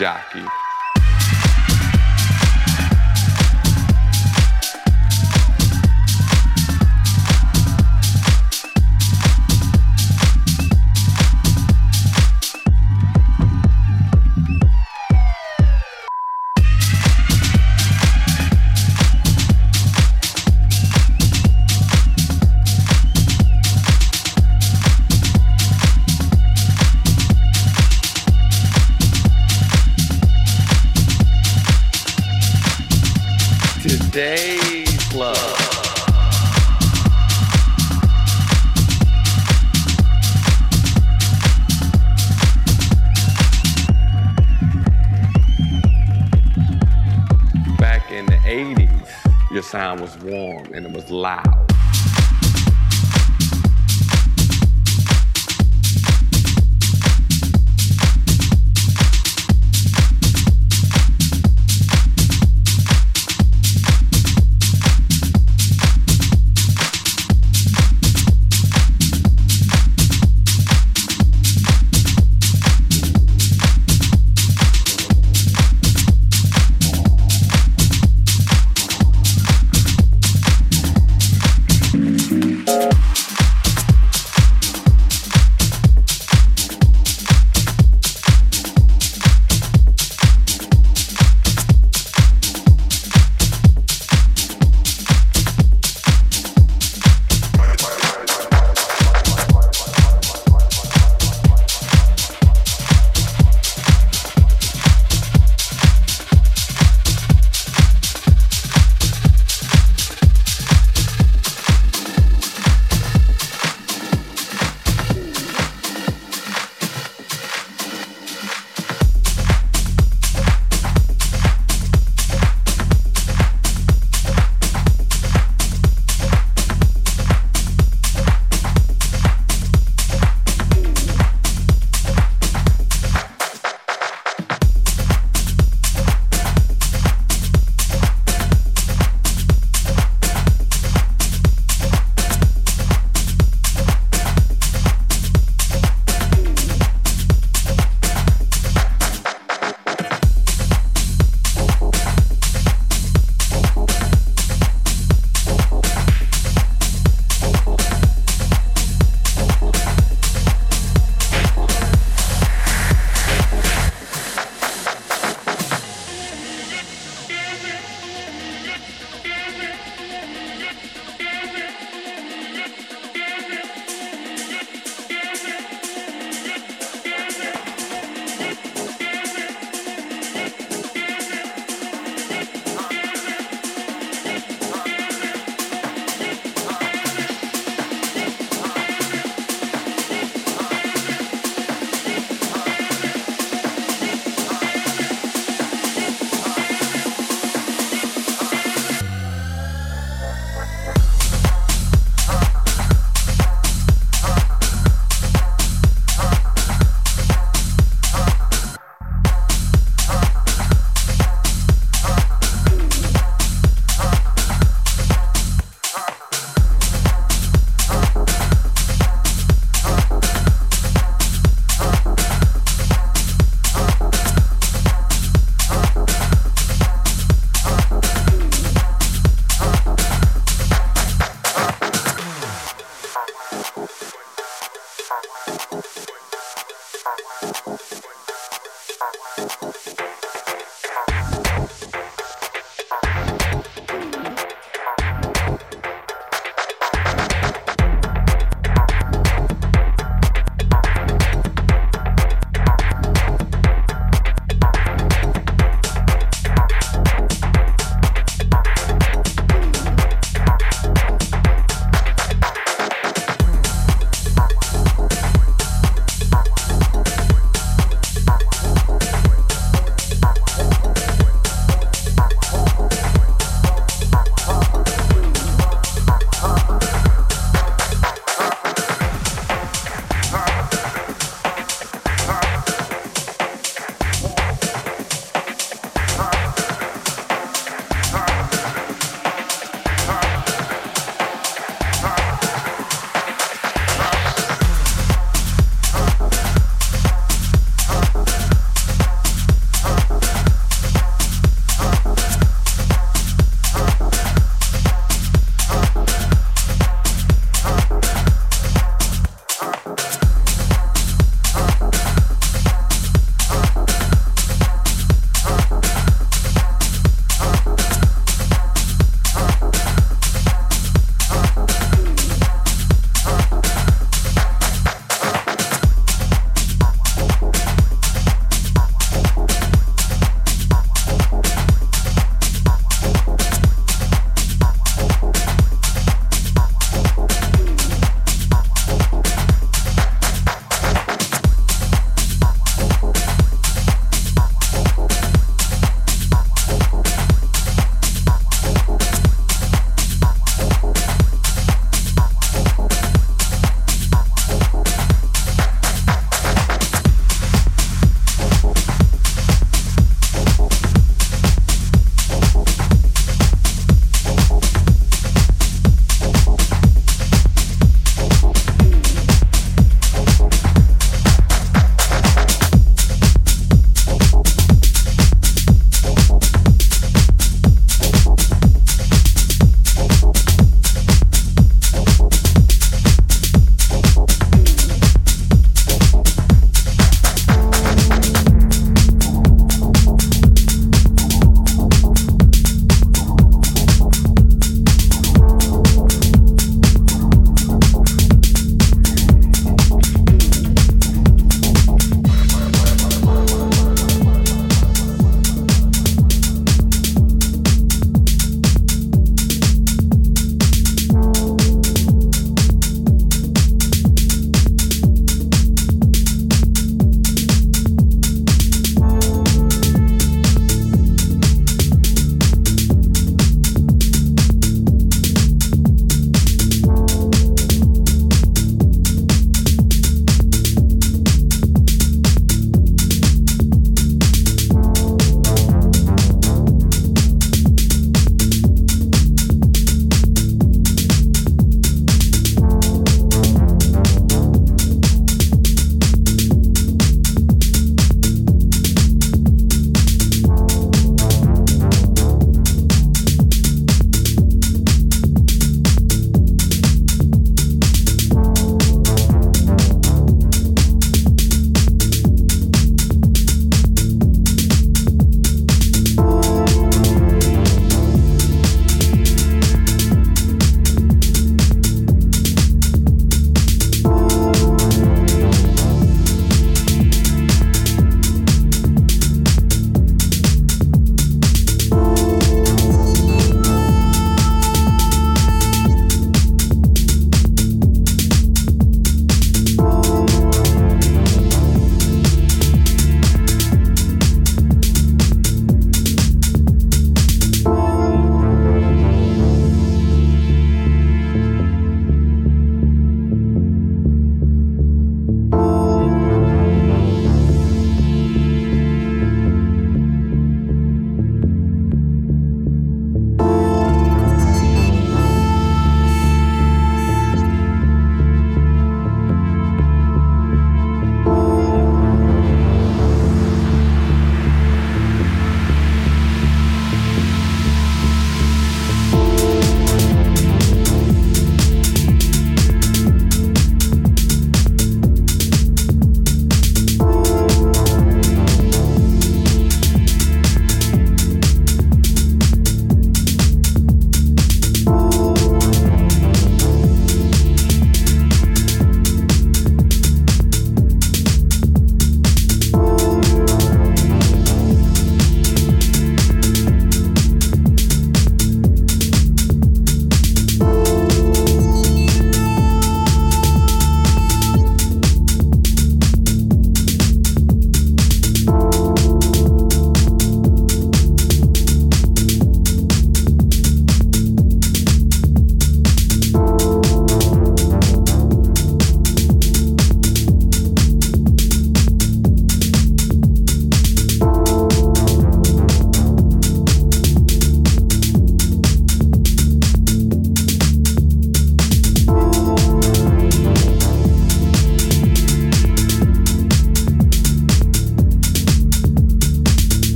jockey. Sound was warm and it was loud.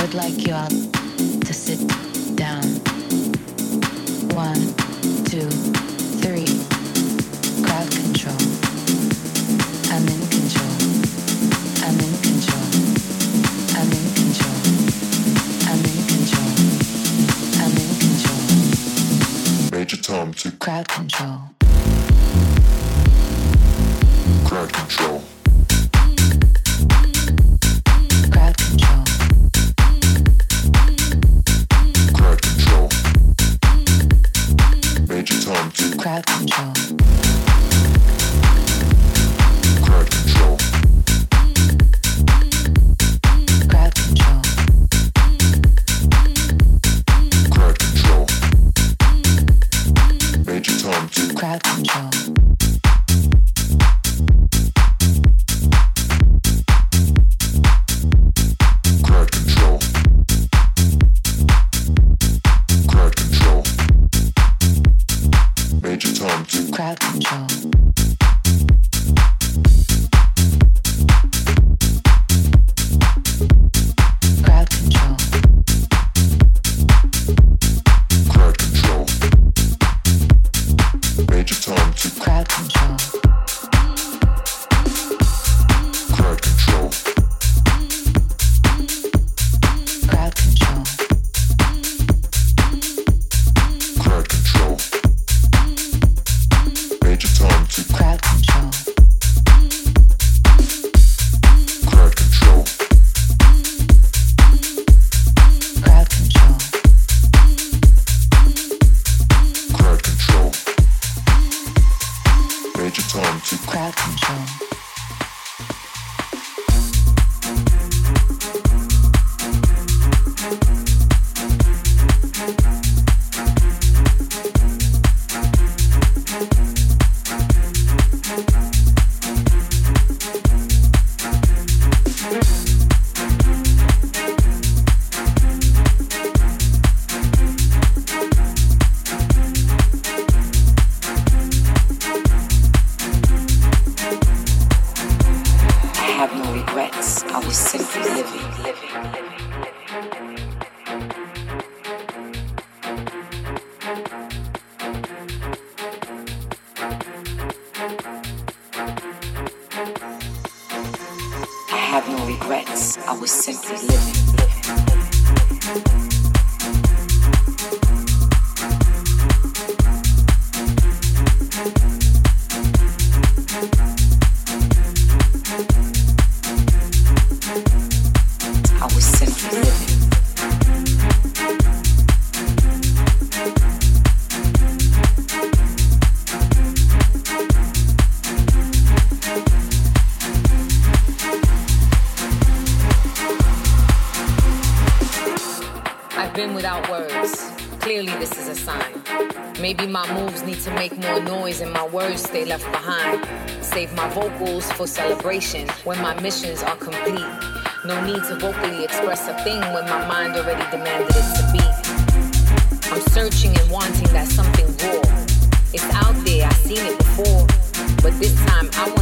would like you all to sit down. One, two, three. Crowd control. I'm in control. I'm in control. I'm in control. I'm in control. I'm in control. Major Tom to crowd control. For celebration when my missions are complete. No need to vocally express a thing when my mind already demanded it to be. I'm searching and wanting that something raw. It's out there, I've seen it before. But this time I wanna